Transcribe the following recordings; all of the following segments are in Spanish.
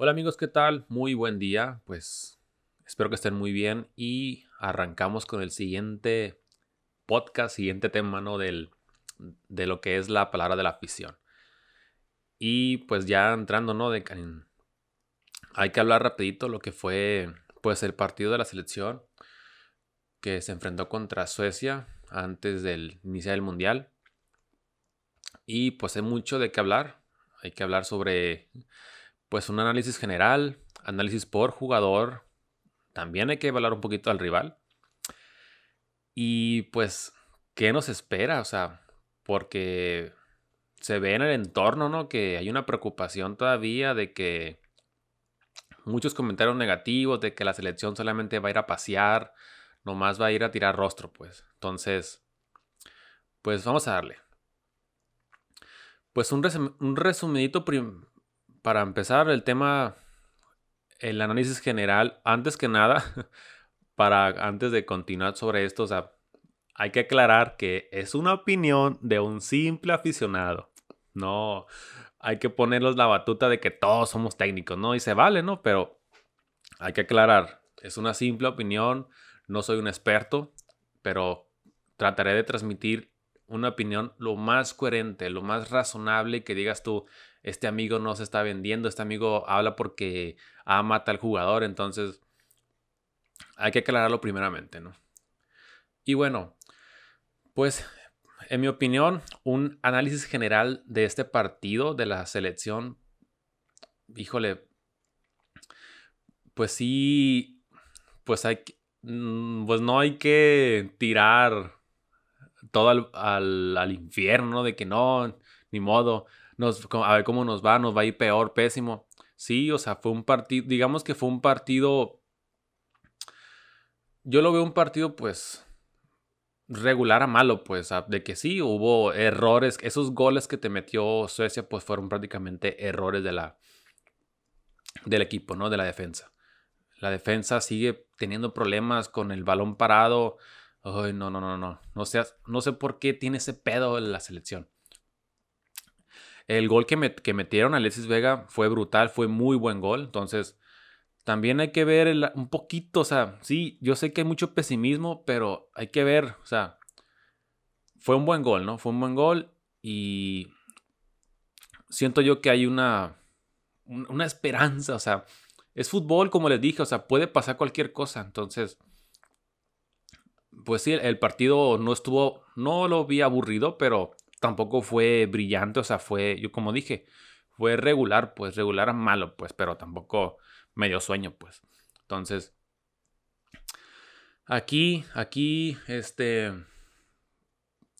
Hola amigos, ¿qué tal? Muy buen día. Pues espero que estén muy bien y arrancamos con el siguiente podcast, siguiente tema, ¿no? Del, de lo que es la palabra de la afición. Y pues ya entrando, ¿no? De, hay que hablar rapidito lo que fue pues el partido de la selección que se enfrentó contra Suecia antes del inicio del mundial. Y pues hay mucho de qué hablar. Hay que hablar sobre pues un análisis general, análisis por jugador. También hay que evaluar un poquito al rival. Y pues, ¿qué nos espera? O sea, porque se ve en el entorno, ¿no? Que hay una preocupación todavía de que muchos comentarios negativos de que la selección solamente va a ir a pasear, nomás va a ir a tirar rostro, pues. Entonces, pues vamos a darle. Pues un, un resumidito para empezar el tema, el análisis general, antes que nada, para antes de continuar sobre esto, o sea, hay que aclarar que es una opinión de un simple aficionado. No, hay que ponerlos la batuta de que todos somos técnicos, ¿no? Y se vale, ¿no? Pero hay que aclarar, es una simple opinión, no soy un experto, pero trataré de transmitir una opinión lo más coherente, lo más razonable que digas tú, este amigo no se está vendiendo, este amigo habla porque ama a tal jugador, entonces hay que aclararlo primeramente, ¿no? Y bueno, pues en mi opinión, un análisis general de este partido de la selección, híjole, pues sí, pues hay mm, pues no hay que tirar todo al, al infierno de que no, ni modo a ver cómo nos va, nos va a ir peor, pésimo. Sí, o sea, fue un partido, digamos que fue un partido, yo lo veo un partido pues regular a malo, pues, de que sí, hubo errores, esos goles que te metió Suecia pues fueron prácticamente errores de la, del equipo, ¿no? De la defensa. La defensa sigue teniendo problemas con el balón parado. No, no, no, no. No sé, no sé por qué tiene ese pedo en la selección. El gol que, metieron a Alexis Vega fue brutal, fue muy buen gol. Entonces, también hay que ver un poquito, o sea, sí, yo sé que hay mucho pesimismo, pero hay que ver, o sea, fue un buen gol, ¿no? Fue un buen gol y siento yo que hay una, una esperanza, o sea, es fútbol, como les dije, o sea, puede pasar cualquier cosa. Entonces, pues sí, el partido no estuvo, no lo vi aburrido, pero tampoco fue brillante, o sea, fue, yo como dije, fue regular, pues regular a malo, pues, pero tampoco medio sueño, pues. Entonces, aquí, aquí, este,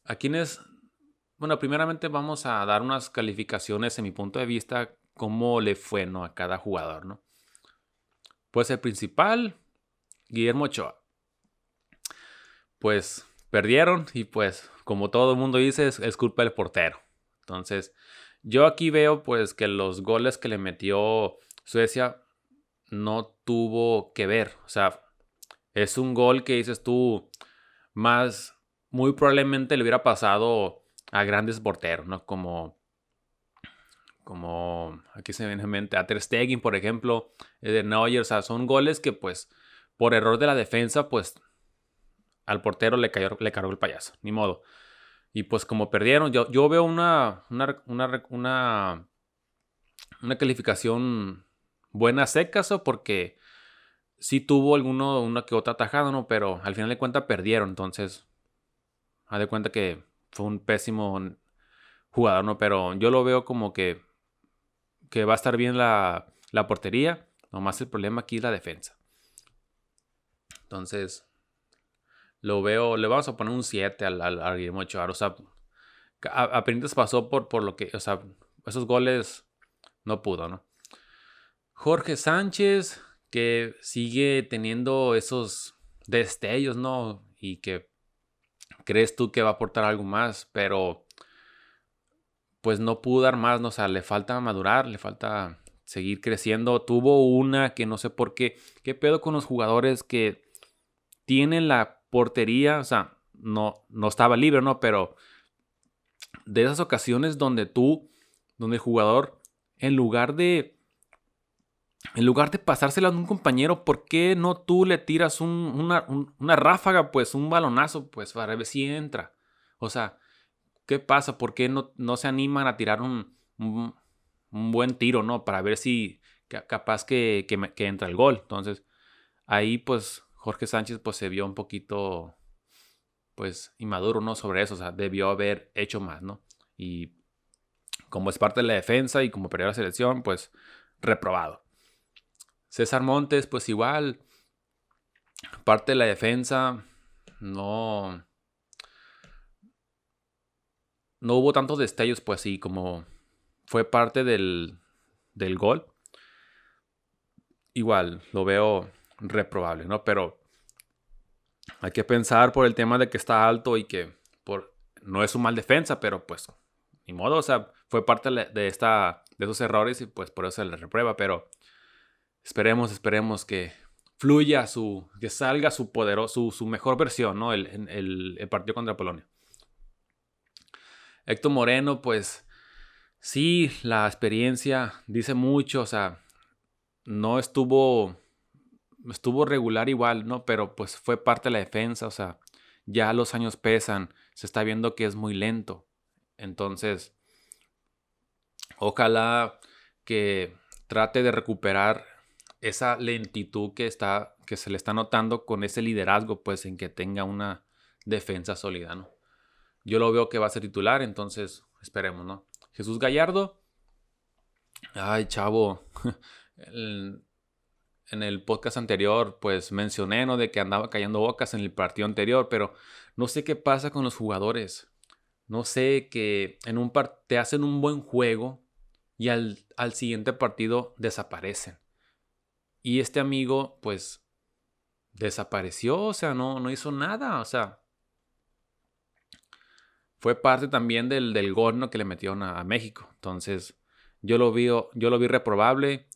a quienes, bueno, primeramente vamos a dar unas calificaciones en mi punto de vista, cómo le fue, ¿no? A cada jugador, ¿no? Pues el principal, Guillermo Ochoa. Pues perdieron y pues como todo el mundo dice es, culpa del portero. Entonces yo aquí veo pues que los goles que le metió Suecia no tuvo que ver. O sea, es un gol que dices tú más, muy probablemente le hubiera pasado a grandes porteros, ¿no? Como, como, aquí se viene en mente, a Ter Stegen, por ejemplo, de Neuer, o sea, son goles que pues por error de la defensa pues al portero le, cayó, le cargó el payaso, ni modo. Y pues como perdieron, yo, veo una, una, una, una, calificación buena secas, porque sí tuvo alguno, una que otra tajada, ¿no? Pero al final de cuentas perdieron, entonces, haz de cuenta que fue un pésimo jugador, ¿no? Pero yo lo veo como que, que va a estar bien la, la portería, nomás el problema aquí es la defensa. Entonces, lo veo, le vamos a poner un 7 al, al, Guillermo Ochoa. O sea, apenas pasó por, por lo que, o sea, esos goles no pudo, ¿no? Jorge Sánchez, que sigue teniendo esos destellos, ¿no? Y que crees tú que va a aportar algo más, pero pues no pudo dar más, ¿no? O sea, le falta madurar, le falta seguir creciendo. Tuvo una que no sé por qué. ¿Qué pedo con los jugadores que tienen la portería, o sea, no, no estaba libre, ¿no? Pero de esas ocasiones donde tú, donde el jugador, en lugar de, en lugar de pasársela a un compañero, ¿por qué no tú le tiras una, ráfaga, pues un balonazo, pues para ver si entra? O sea, ¿qué pasa? ¿Por qué no, no se animan a tirar un, un, buen tiro, ¿no? Para ver si capaz que, que, entra el gol. Entonces, ahí pues Jorge Sánchez pues se vio un poquito pues inmaduro, ¿no? Sobre eso, o sea, debió haber hecho más, ¿no? Y como es parte de la defensa y como perdió la selección, pues reprobado. César Montes, pues igual, parte de la defensa, no, no hubo tantos destellos, pues sí, como fue parte del, del gol. Igual, lo veo reprobable, ¿no? Pero hay que pensar por el tema de que está alto y que por, no es un mal defensa, pero pues ni modo, o sea, fue parte de, esta, de esos errores y pues por eso se le reprueba, pero Esperemos, esperemos que fluya su, que salga su poderoso, su, mejor versión, ¿no? El, el, partido contra Polonia. Héctor Moreno, pues sí, la experiencia dice mucho, o sea, no estuvo, estuvo regular igual, ¿no? Pero pues fue parte de la defensa, o sea, ya los años pesan, se está viendo que es muy lento. Entonces, ojalá que trate de recuperar esa lentitud que, está, que se le está notando con ese liderazgo, pues en que tenga una defensa sólida, ¿no? Yo lo veo que va a ser titular, entonces esperemos, ¿no? Jesús Gallardo. Ay, chavo. en el podcast anterior, pues mencioné, ¿no? De que andaba cayendo bocas en el partido anterior, pero no sé qué pasa con los jugadores. No sé que en un te hacen un buen juego y al, al siguiente partido desaparecen. Y este amigo, pues, desapareció, o sea, no, no hizo nada, o sea, fue parte también del, del que le metieron a, México. Entonces, yo lo vi, yo lo vi reprobable.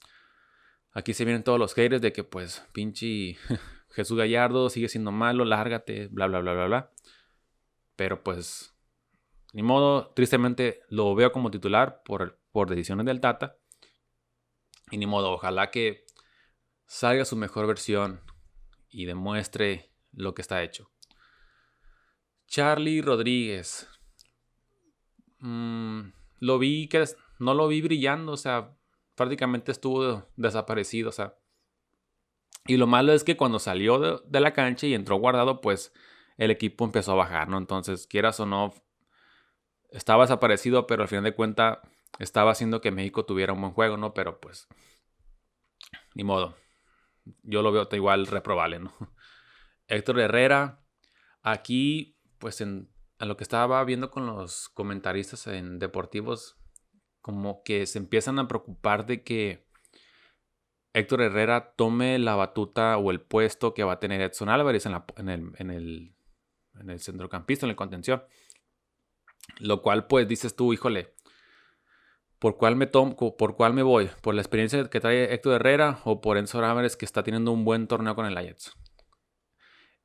Aquí se vienen todos los haters de que, pues, pinche Jesús Gallardo sigue siendo malo, lárgate, bla, bla, bla, bla, bla. Pero, pues, ni modo, tristemente lo veo como titular por, por decisiones del Tata. Y ni modo, ojalá que salga su mejor versión y demuestre lo que está hecho. Charlie Rodríguez. Mm, lo vi que no lo vi brillando, o sea, prácticamente estuvo desaparecido, o sea. Y lo malo es que cuando salió de, la cancha y entró guardado, pues el equipo empezó a bajar, ¿no? Entonces, quieras o no, estaba desaparecido, pero al final de cuentas estaba haciendo que México tuviera un buen juego, ¿no? Pero pues, ni modo yo lo veo igual reprobable, ¿no? Héctor Herrera, aquí, pues en, lo que estaba viendo con los comentaristas en deportivos, como que se empiezan a preocupar de que Héctor Herrera tome la batuta o el puesto que va a tener Edson Álvarez en, el, en, el, en el centrocampista, en el contención. Lo cual, pues, dices tú, híjole, ¿Por cuál me tomo, por cuál me voy? ¿Por la experiencia que trae Héctor Herrera o por Enzo Álvarez que está teniendo un buen torneo con el Ajax?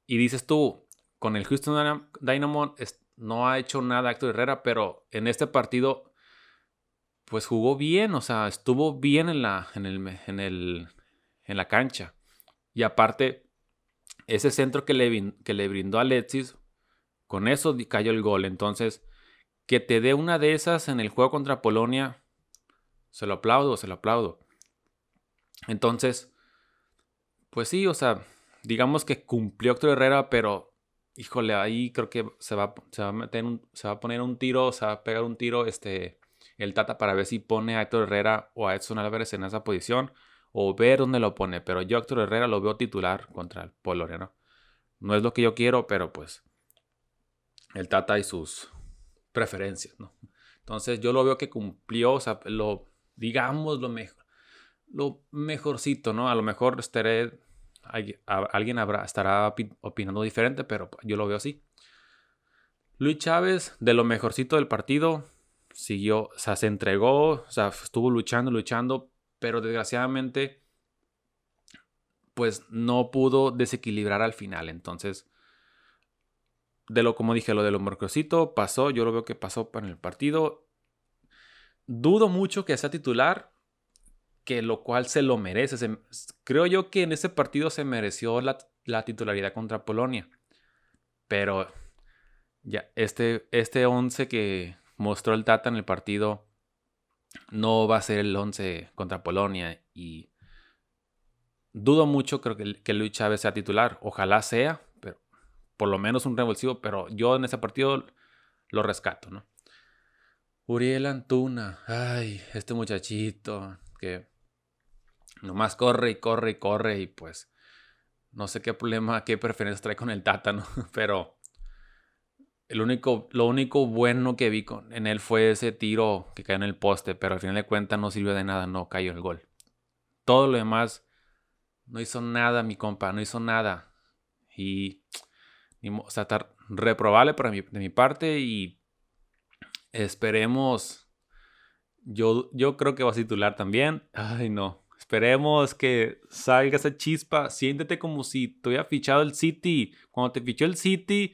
Y dices tú, con el Houston Dynamo no ha hecho nada Héctor Herrera, pero en este partido pues jugó bien, o sea, estuvo bien en la, en el, en el, en la cancha. Y aparte, ese centro que le, que le brindó a Alexis, con eso cayó el gol. Entonces, que te dé una de esas en el juego contra Polonia, se lo aplaudo, se lo aplaudo. Entonces, pues sí, o sea, digamos que cumplió Héctor Herrera, pero híjole, ahí creo que se va, se va a meter un, se va a poner un tiro, se va a pegar un tiro este, el Tata para ver si pone a Héctor Herrera o a Edson Álvarez en esa posición o ver dónde lo pone. Pero yo Héctor Herrera lo veo titular contra el Polonia, ¿no? No es lo que yo quiero, pero pues el Tata y sus preferencias, ¿no? Entonces yo lo veo que cumplió, o sea, lo, digamos, lo mejor, lo mejorcito, ¿no? A lo mejor estaré, alguien habrá, estará opinando diferente, pero yo lo veo así. Luis Chávez, de lo mejorcito del partido, siguió, o sea, se entregó, o sea, estuvo luchando, luchando, pero desgraciadamente, pues no pudo desequilibrar al final. Entonces, de lo, como dije, lo de lo mejorcito pasó, yo lo veo que pasó para el partido Dudo mucho que sea titular. que lo cual se lo merece. creo yo que en ese partido se mereció la, la titularidad contra Polonia. Pero ya, este, este 11 que mostró el Tata en el partido no va a ser el 11 contra Polonia y dudo mucho creo que, que Luis Chávez sea titular. Ojalá sea, pero por lo menos un revulsivo, pero yo en ese partido lo rescato, ¿no? Uriel Antuna, ay, este muchachito que nomás corre y corre y corre y pues no sé qué problema, qué preferencia trae con el Tata, ¿no? Pero el único, lo único bueno que vi con, en él fue ese tiro que cayó en el poste, pero al final de cuentas no sirvió de nada, no cayó el gol. Todo lo demás no hizo nada, mi compa, no hizo nada. Y, o sea, está reprobable para mi, de mi parte y esperemos. Yo, yo creo que va a titular también. Ay, no. Esperemos que salga esa chispa. Siéntete como si te hubiera fichado el City. Cuando te fichó el City,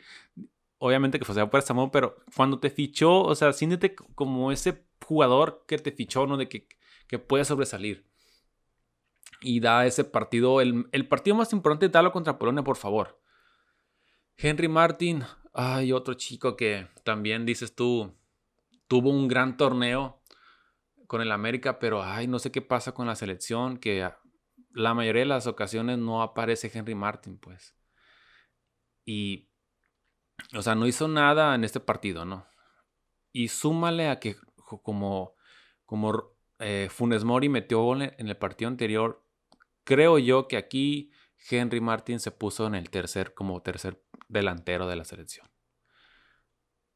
obviamente que fue por Samuel, pero cuando te fichó, o sea, siéntete como ese jugador que te fichó, ¿no? De que, que puede sobresalir. Y da ese partido, el, partido más importante, dalo contra Polonia, por favor. Henry Martin, ay, otro chico que también dices tú, tuvo un gran torneo con el América, pero ay, no sé qué pasa con la selección, que la mayoría de las ocasiones no aparece Henry Martin, pues. Y o sea, no hizo nada en este partido, ¿no? Y súmale a que como, como eh, Funes Mori metió gol en el partido anterior, creo yo que aquí Henry Martin se puso en el tercer, como tercer delantero de la selección.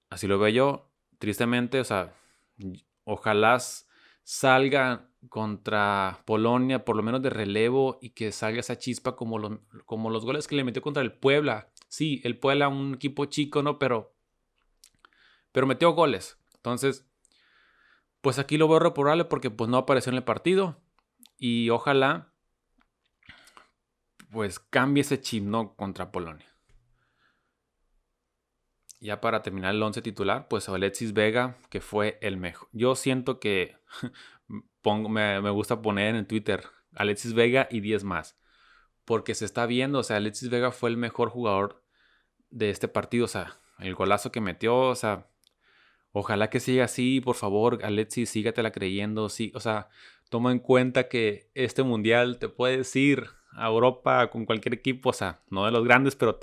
Así lo veo yo. Tristemente, o sea, ojalá salga contra Polonia, por lo menos de relevo, y que salga esa chispa como, como los goles que le metió contra el Puebla Sí, el Puebla, un equipo chico, ¿no? Pero, pero metió goles. Entonces, pues aquí lo veo reprobable porque pues no apareció en el partido. Y ojalá, pues cambie ese chip, ¿no? Contra Polonia. Ya para terminar el 11 titular, pues Alexis Vega, que fue el mejor. Yo siento que pongo, me, me gusta poner en Twitter Alexis Vega y 10 más porque se está viendo, o sea, Alexis Vega fue el mejor jugador de este partido, o sea, el golazo que metió, o sea, ojalá que siga así, por favor, Alexis, sígatela creyendo, sí, o sea, toma en cuenta que este mundial te puedes ir a Europa con cualquier equipo, o sea, no de los grandes, pero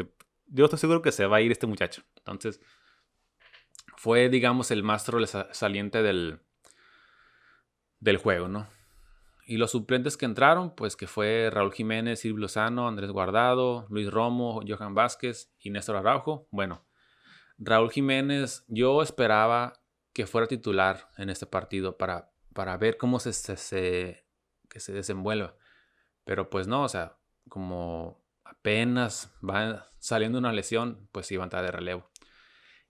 yo estoy seguro que se va a ir este muchacho. Entonces, fue, digamos, el más saliente del, del juego, ¿no? Y los suplentes que entraron, pues que fue Raúl Jiménez, Silvio Lozano, Andrés Guardado, Luis Romo, Johan Vázquez y Néstor Araujo. Bueno, Raúl Jiménez, yo esperaba que fuera titular en este partido para, para ver cómo se, se, que se desenvuelva. Pero pues no, o sea, como apenas va saliendo una lesión, pues iba a entrar de relevo.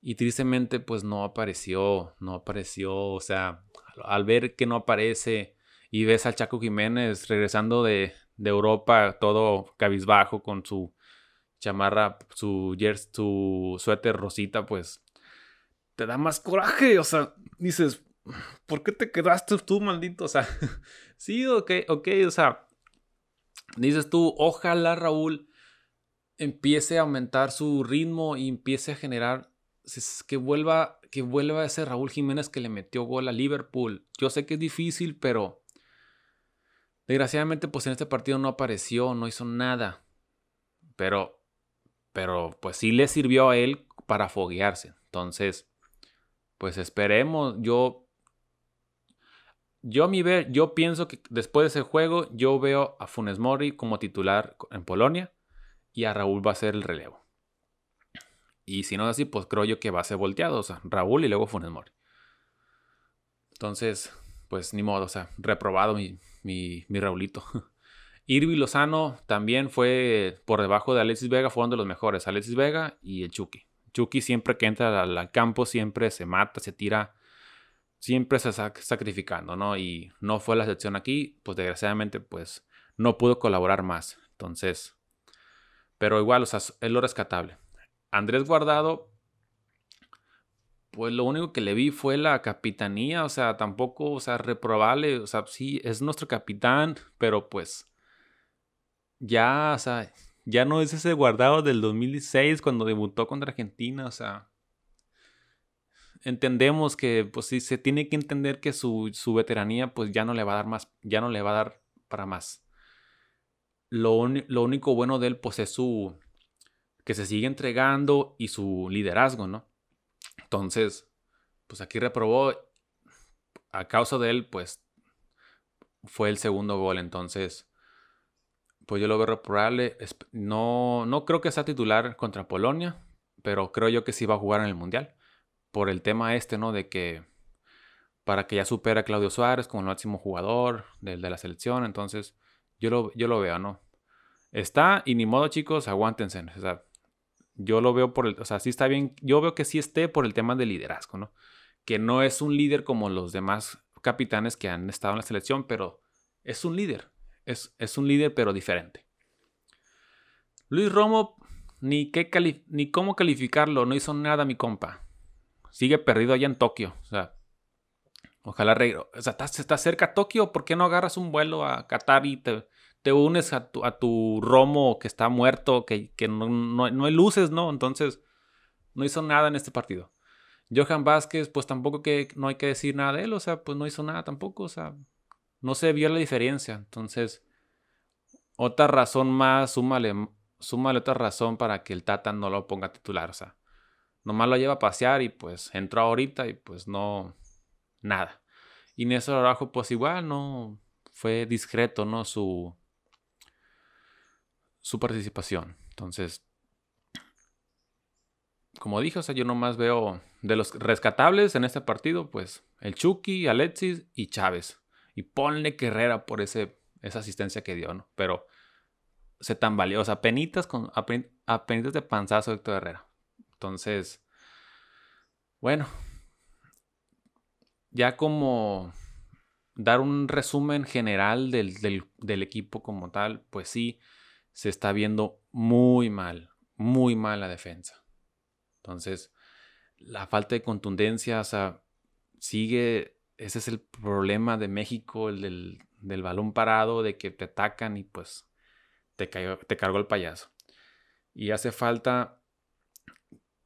Y tristemente, pues no apareció, no apareció, o sea, al ver que no aparece y ves al Chaco Jiménez regresando de, Europa todo cabizbajo con su chamarra, su, su suéter rosita, pues te da más coraje, o sea, dices, ¿por qué te quedaste tú, maldito? O sea, sí, ok, ok, o sea, dices tú, ojalá Raúl empiece a aumentar su ritmo y empiece a generar, que vuelva, que vuelva ese Raúl Jiménez que le metió gol a Liverpool. Yo sé que es difícil, pero Desgraciadamente, pues en este partido no apareció, no hizo nada. Pero, pero pues sí le sirvió a él para foguearse. Entonces, pues esperemos. Yo, yo a mi ver, yo pienso que después de ese juego, yo veo a Funes Mori como titular en Polonia y a Raúl va a ser el relevo. Y si no es así, pues creo yo que va a ser volteado. O sea, Raúl y luego Funes Mori. Entonces, pues ni modo, o sea, reprobado mi, mi, Raulito. Irvi Lozano también fue por debajo de Alexis Vega, fueron de los mejores. Alexis Vega y el Chucky. Chucky siempre que entra al, campo, siempre se mata, se tira, siempre se sacrificando, ¿no? Y no fue la excepción aquí, pues desgraciadamente, pues no pudo colaborar más. Entonces, pero igual, o sea, es lo rescatable. Andrés Guardado, pues lo único que le vi fue la capitanía, o sea, tampoco, o sea, reprobable, o sea, sí, es nuestro capitán, pero pues ya, o sea, ya no es ese guardado del 2016 cuando debutó contra Argentina, o sea, entendemos que, pues sí, se tiene que entender que su, su veteranía, pues ya no le va a dar más, ya no le va a dar para más. Lo, lo único bueno de él, pues es su, que se sigue entregando y su liderazgo, ¿no? Entonces, pues aquí reprobó. A causa de él, pues fue el segundo gol. Entonces, pues yo lo veo reprobable. No, no creo que sea titular contra Polonia, pero creo yo que sí va a jugar en el Mundial. Por el tema este, ¿no? De que para que ya supera a Claudio Suárez como el máximo jugador de, de la selección. Entonces, yo lo, yo lo veo, ¿no? Está y ni modo, chicos, aguántense. O sea, yo lo veo por el, o sea, sí está bien, yo veo que sí esté por el tema del liderazgo, ¿no? Que no es un líder como los demás capitanes que han estado en la selección, pero es un líder, es, es un líder pero diferente. Luis Romo, ni, qué ni cómo calificarlo, no hizo nada mi compa. Sigue perdido allá en Tokio, o sea, ojalá o sea, está, está cerca Tokio, ¿por qué no agarras un vuelo a Qatar y te, te unes a tu, a tu romo que está muerto, que, no, no, hay luces, ¿no? Entonces, no hizo nada en este partido. Johan Vázquez, pues tampoco que no hay que decir nada de él, o sea, pues no hizo nada tampoco, o sea, no se vio la diferencia. Entonces, otra razón más, súmale, súmale otra razón para que el Tata no lo ponga titular, o sea, nomás lo lleva a pasear y pues entró ahorita y pues no, nada. Y Néstor Araujo, pues igual, no, fue discreto, ¿no? Su, su participación. Entonces, como dije, o sea, yo nomás veo de los rescatables en este partido, pues el Chucky, Alexis y Chávez. Y ponle Herrera por ese, esa asistencia que dio, ¿no? Pero se tambaleó, o sea, penitas, con, penitas de panzazo Héctor Herrera. Entonces, bueno, ya como dar un resumen general del, del equipo como tal, pues sí, se está viendo muy mal, muy mal la defensa. Entonces, la falta de contundencia, o sea, sigue, ese es el problema de México, el del, balón parado, de que te atacan y pues te, te cargó el payaso. Y hace falta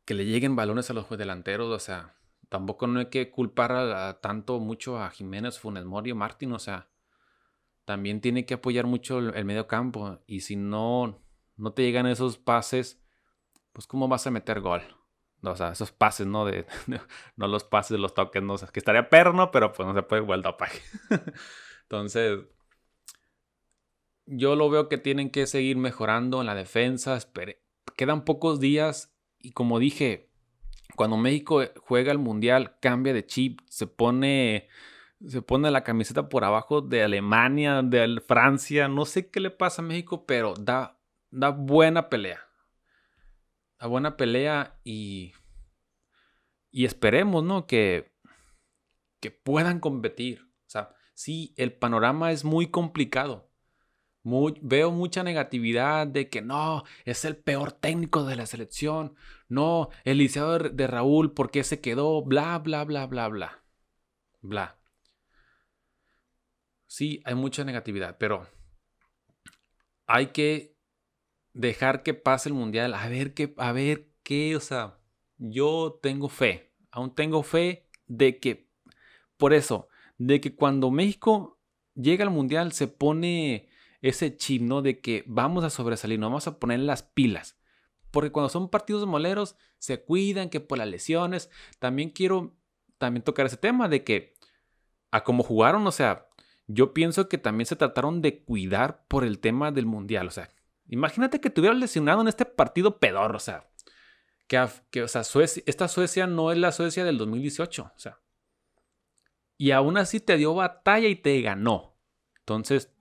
que le lleguen balones a los delanteros, o sea, tampoco no hay que culpar a, tanto mucho a Jiménez, Funes Mori Martín, o sea, también tiene que apoyar mucho el, medio campo. Y si no, no te llegan esos pases, pues ¿cómo vas a meter gol? O sea, esos pases, ¿no? De, no los pases de los toques, ¿no? O sea, que estaría perno, pero pues no se puede igual dopaje. Entonces, yo lo veo que tienen que seguir mejorando en la defensa. Quedan pocos días y como dije, cuando México juega el Mundial, cambia de chip, se pone se pone la camiseta por abajo de Alemania, de Francia, no sé qué le pasa a México, pero da, da buena pelea. Da buena pelea y, y esperemos, ¿no? Que, que puedan competir. O sea, sí, el panorama es muy complicado. veo mucha negatividad de que no, es el peor técnico de la selección. No, el liceo de Raúl, ¿por qué se quedó? Bla, bla, bla, bla, bla. Bla sí, hay mucha negatividad, pero hay que dejar que pase el mundial, a ver qué, a ver qué, o sea, yo tengo fe, aún tengo fe de que, por eso, de que cuando México llega al mundial se pone ese chip, ¿no? De que vamos a sobresalir, no vamos a poner las pilas. Porque cuando son partidos moleros, se cuidan que por las lesiones. También quiero también tocar ese tema de que a cómo jugaron, o sea, yo pienso que también se trataron de cuidar por el tema del mundial. O sea, imagínate que te hubieras lesionado en este partido pedor. O sea, que, que o sea, esta Suecia no es la Suecia del 2018. O sea, y aún así te dio batalla y te ganó. Entonces,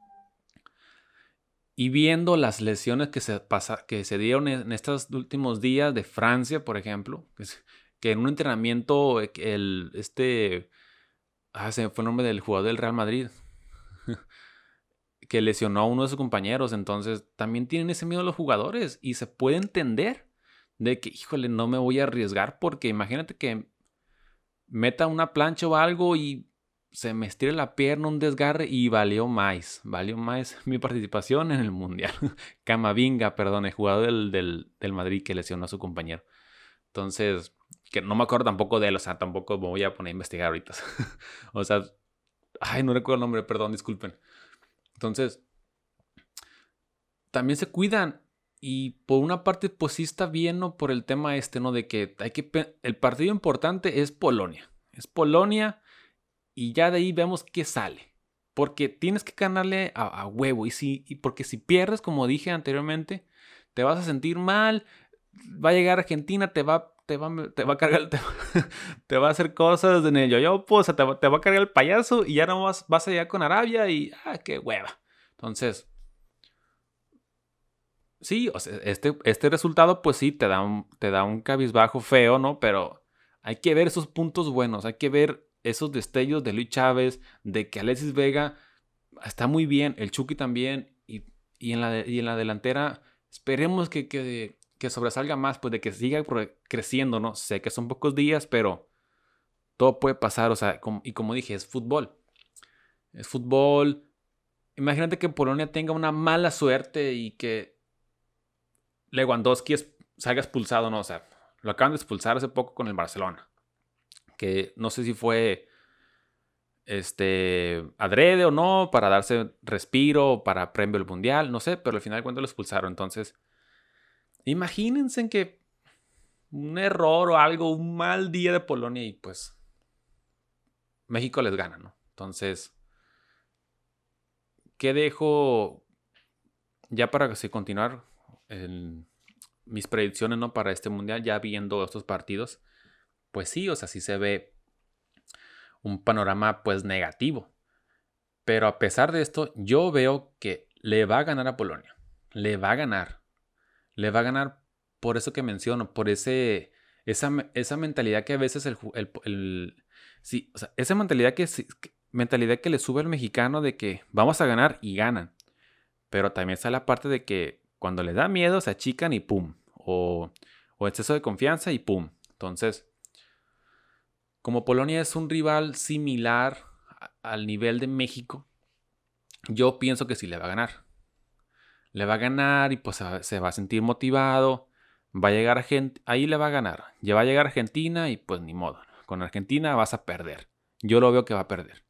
y viendo las lesiones que se, pasa, que se dieron en estos últimos días de Francia, por ejemplo, que, en un entrenamiento, el, este, ah, se fue el nombre del jugador del Real Madrid, que lesionó a uno de sus compañeros. Entonces, también tienen ese miedo los jugadores y se puede entender de que, híjole, no me voy a arriesgar porque imagínate que meta una plancha o algo y se me estire la pierna, un desgarre y valió más. Valió más mi participación en el Mundial. Camavinga, perdón, el jugador del, del, Madrid que lesionó a su compañero. Entonces, que no me acuerdo tampoco de él, o sea, tampoco me voy a poner a investigar ahorita. o sea, ay, no recuerdo el nombre, perdón, disculpen. Entonces, también se cuidan. Y por una parte, pues sí está bien, ¿no? Por el tema este, ¿no? De que hay que... El partido importante es Polonia. Es Polonia y ya de ahí vemos qué sale. Porque tienes que ganarle a, huevo. Y, si, y porque si pierdes, como dije anteriormente, te vas a sentir mal. Va a llegar Argentina, te va, te va, te va a cargar, te, a hacer cosas en el yo-yo, pues, te, va, te va a cargar el payaso y ya no vas, vas a llegar con Arabia y, ah, qué hueva. Entonces, sí, o sea, este, este resultado, pues sí, te da, un, te da un cabizbajo feo, ¿no? Pero hay que ver esos puntos buenos, hay que ver esos destellos de Luis Chávez, de que Alexis Vega está muy bien, el Chucky también, y, en, la en la delantera esperemos que, que, sobresalga más, pues de que siga creciendo, ¿no? Sé que son pocos días, pero todo puede pasar, o sea, y como dije, es fútbol. Es fútbol. Imagínate que Polonia tenga una mala suerte y que Lewandowski salga expulsado, ¿no? O sea, lo acaban de expulsar hace poco con el Barcelona que no sé si fue este adrede o no, para darse respiro, para premio el mundial, no sé, pero al final cuando lo expulsaron. Entonces, imagínense que un error o algo, un mal día de Polonia y pues México les gana, ¿no? Entonces, ¿qué dejo ya para continuar en mis predicciones, ¿no? Para este mundial, ya viendo estos partidos pues sí, o sea, sí se ve un panorama pues negativo. Pero a pesar de esto, yo veo que le va a ganar a Polonia. Le va a ganar. Le va a ganar por eso que menciono, por ese, esa, esa mentalidad que a veces el, el, sí, o sea, esa mentalidad que, mentalidad que le sube al mexicano de que vamos a ganar y ganan. Pero también está la parte de que cuando le da miedo se achican y pum. O, o exceso de confianza y pum. Entonces, como Polonia es un rival similar al nivel de México, yo pienso que sí le va a ganar. Le va a ganar y pues se va a sentir motivado. Va a llegar a gente, ahí le va a ganar. Ya va a llegar a Argentina y pues ni modo. Con Argentina vas a perder. Yo lo veo que va a perder.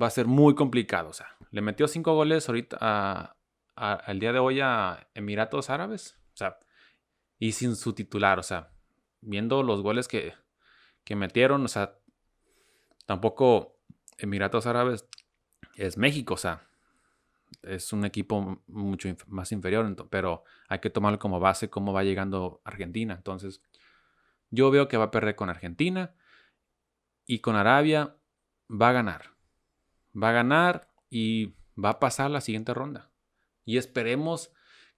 Va a ser muy complicado. O sea, le metió cinco goles ahorita al día de hoy a Emiratos Árabes. O sea, y sin su titular. O sea, viendo los goles que, que metieron, o sea, tampoco Emiratos Árabes es México, o sea, es un equipo mucho más inferior, pero hay que tomarlo como base cómo va llegando Argentina. Entonces, yo veo que va a perder con Argentina y con Arabia va a ganar. Va a ganar y va a pasar la siguiente ronda. Y esperemos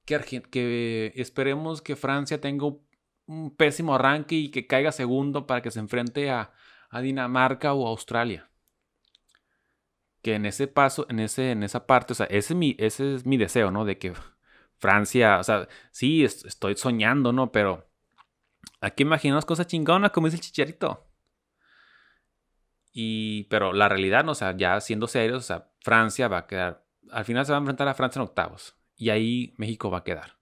que, esperemos que Francia tenga un pésimo arranque y que caiga segundo para que se enfrente a, Dinamarca o Australia. Que en ese paso, en, ese, en esa parte, o sea, ese es, mi, ese es mi deseo, ¿no? De que Francia, o sea, sí, estoy soñando, ¿no? Pero aquí imaginamos cosas chingonas, como dice el chicharito. Y, pero la realidad, o sea, ya siendo serios, o sea, Francia va a quedar, al final se va a enfrentar a Francia en octavos. Y ahí México va a quedar.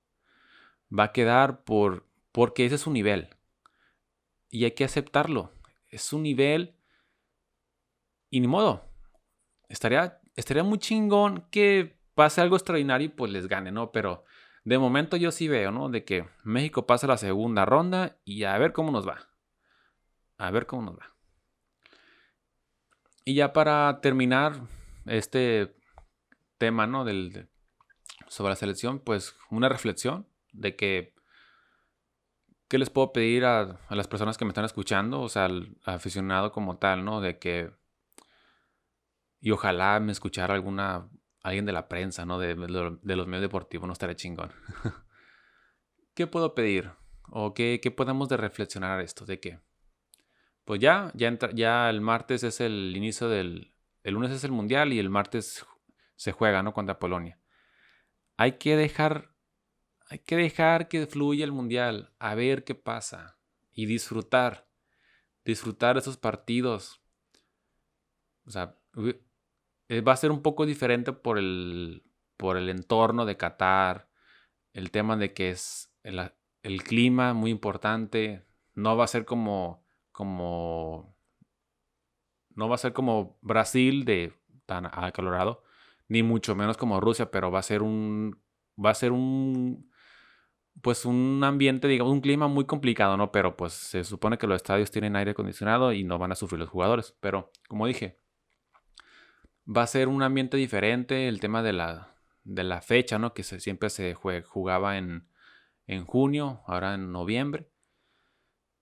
Va a quedar por porque ese es su nivel. Y hay que aceptarlo. Es su nivel. Y ni modo. Estaría, estaría muy chingón que pase algo extraordinario y pues les gane, ¿no? Pero de momento yo sí veo, ¿no? De que México pasa la segunda ronda y a ver cómo nos va. A ver cómo nos va. Y ya para terminar este tema, ¿no? Del, sobre la selección, pues una reflexión de que ¿qué les puedo pedir a, las personas que me están escuchando? O sea, al, aficionado como tal, ¿no? De que... Y ojalá me escuchara alguna... Alguien de la prensa, ¿no? De, los medios deportivos, no estaría chingón. ¿Qué puedo pedir? ¿O qué, qué podemos de reflexionar esto? ¿De qué? Pues ya, ya, entra, ya el martes es el inicio del... El lunes es el mundial y el martes se juega, ¿no? Contra Polonia. Hay que dejar hay que dejar que fluya el mundial, a ver qué pasa y disfrutar. disfrutar esos partidos. O sea, eh, va a ser un poco diferente por el, por el entorno de Qatar, el tema de que es el, clima muy importante, no va a ser como, como, no va a ser como Brasil de tan acalorado, ni mucho menos como Rusia, pero va a ser un, va a ser un, pues un ambiente, digamos, un clima muy complicado, ¿no? Pero pues se supone que los estadios tienen aire acondicionado y no van a sufrir los jugadores. Pero, como dije, va a ser un ambiente diferente, el tema de la, de la fecha, ¿no? Que siempre se jugaba en, en junio, ahora en noviembre.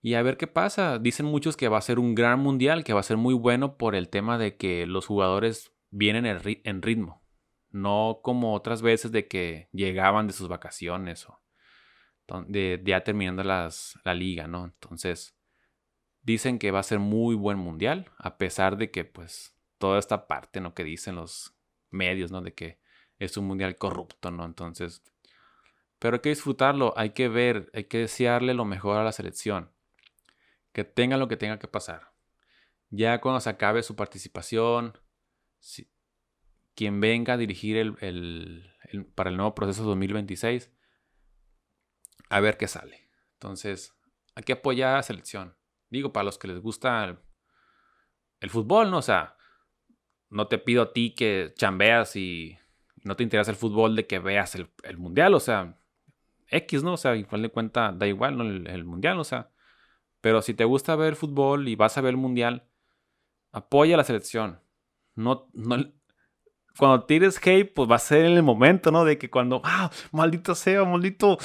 Y a ver qué pasa. Dicen muchos que va a ser un gran mundial, que va a ser muy bueno por el tema de que los jugadores vienen en ritmo. No como otras veces de que llegaban de sus vacaciones o de, ya terminando las, la liga, ¿no? Entonces, dicen que va a ser muy buen mundial, a pesar de que, pues, toda esta parte, ¿no? Que dicen los medios, ¿no? De que es un mundial corrupto, ¿no? Entonces, pero hay que disfrutarlo, hay que ver, hay que desearle lo mejor a la selección. Que tenga lo que tenga que pasar. Ya cuando se acabe su participación, quien venga a dirigir el, para el nuevo proceso 2026, a ver qué sale. Entonces, hay que apoyar a la selección. Digo, para los que les gusta el, el fútbol, ¿no? O sea, no te pido a ti que chambeas y no te interesa el fútbol de que veas el, mundial, o sea, X, ¿no? O sea, igual de cuenta, da igual, ¿no? El, mundial, o sea. Pero si te gusta ver fútbol y vas a ver el mundial, apoya a la selección. No, no, cuando tires hate, pues va a ser en el momento, ¿no? De que cuando, ah, maldito sea, maldito,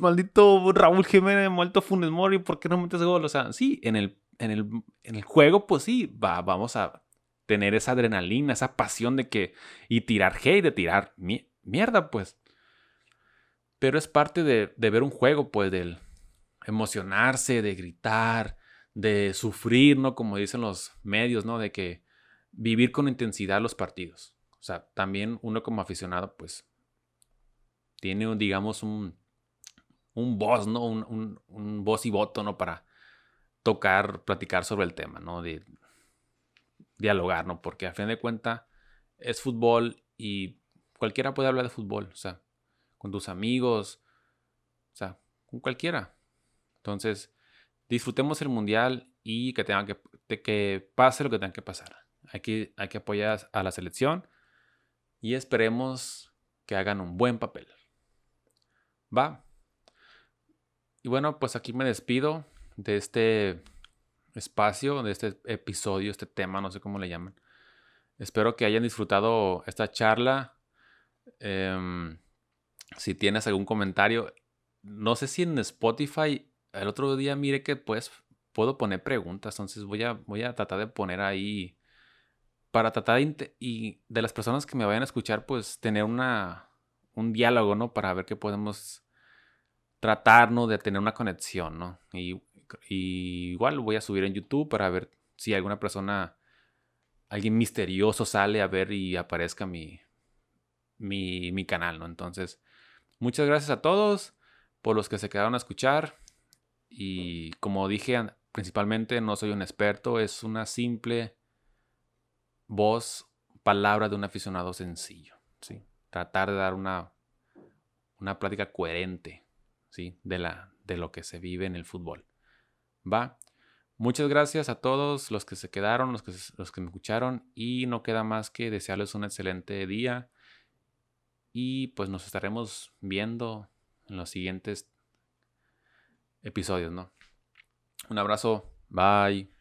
maldito Raúl Jiménez, maldito Funes Mori, ¿por qué no metes gol? O sea, sí, en el, en el, en el juego, pues sí, va, vamos a tener esa adrenalina, esa pasión de que, y tirar hate, de tirar mierda, pues. Pero es parte de, ver un juego, pues, del emocionarse, de gritar, de sufrir, ¿no? Como dicen los medios, ¿no? De que vivir con intensidad los partidos. O sea, también uno como aficionado, pues, tiene, digamos, un, un voz, ¿no? Un, un, voz y voto, ¿no? Para tocar, platicar sobre el tema, ¿no? De dialogar, ¿no? Porque a fin de cuentas es fútbol y cualquiera puede hablar de fútbol, o sea, con tus amigos, o sea, con cualquiera. Entonces, disfrutemos el mundial y que tenga que, que pase lo que tenga que pasar. Hay que, hay que apoyar a la selección y esperemos que hagan un buen papel. Va. Y bueno, pues aquí me despido de este espacio, de este episodio, este tema, no sé cómo le llaman. Espero que hayan disfrutado esta charla. Eh, si tienes algún comentario, no sé si en Spotify, el otro día mire que pues puedo poner preguntas, entonces voy a, voy a tratar de poner ahí, para tratar de, y de las personas que me vayan a escuchar, pues tener una, un diálogo, ¿no? Para ver qué podemos tratar, ¿no? De tener una conexión, ¿no? Y, y igual voy a subir en YouTube para ver si alguna persona, alguien misterioso sale a ver y aparezca mi, mi, mi canal, ¿no? Entonces, Muchas gracias a todos por los que se quedaron a escuchar. Y como dije, principalmente no soy un experto, es una simple voz, palabra de un aficionado sencillo. ¿sí? Tratar de dar una, una plática coherente ¿sí? de, la, de lo que se vive en el fútbol. ¿Va? Muchas gracias a todos los que se quedaron, los que, los que me escucharon y no queda más que desearles un excelente día y pues nos estaremos viendo en los siguientes episodios, ¿no? Un abrazo, bye.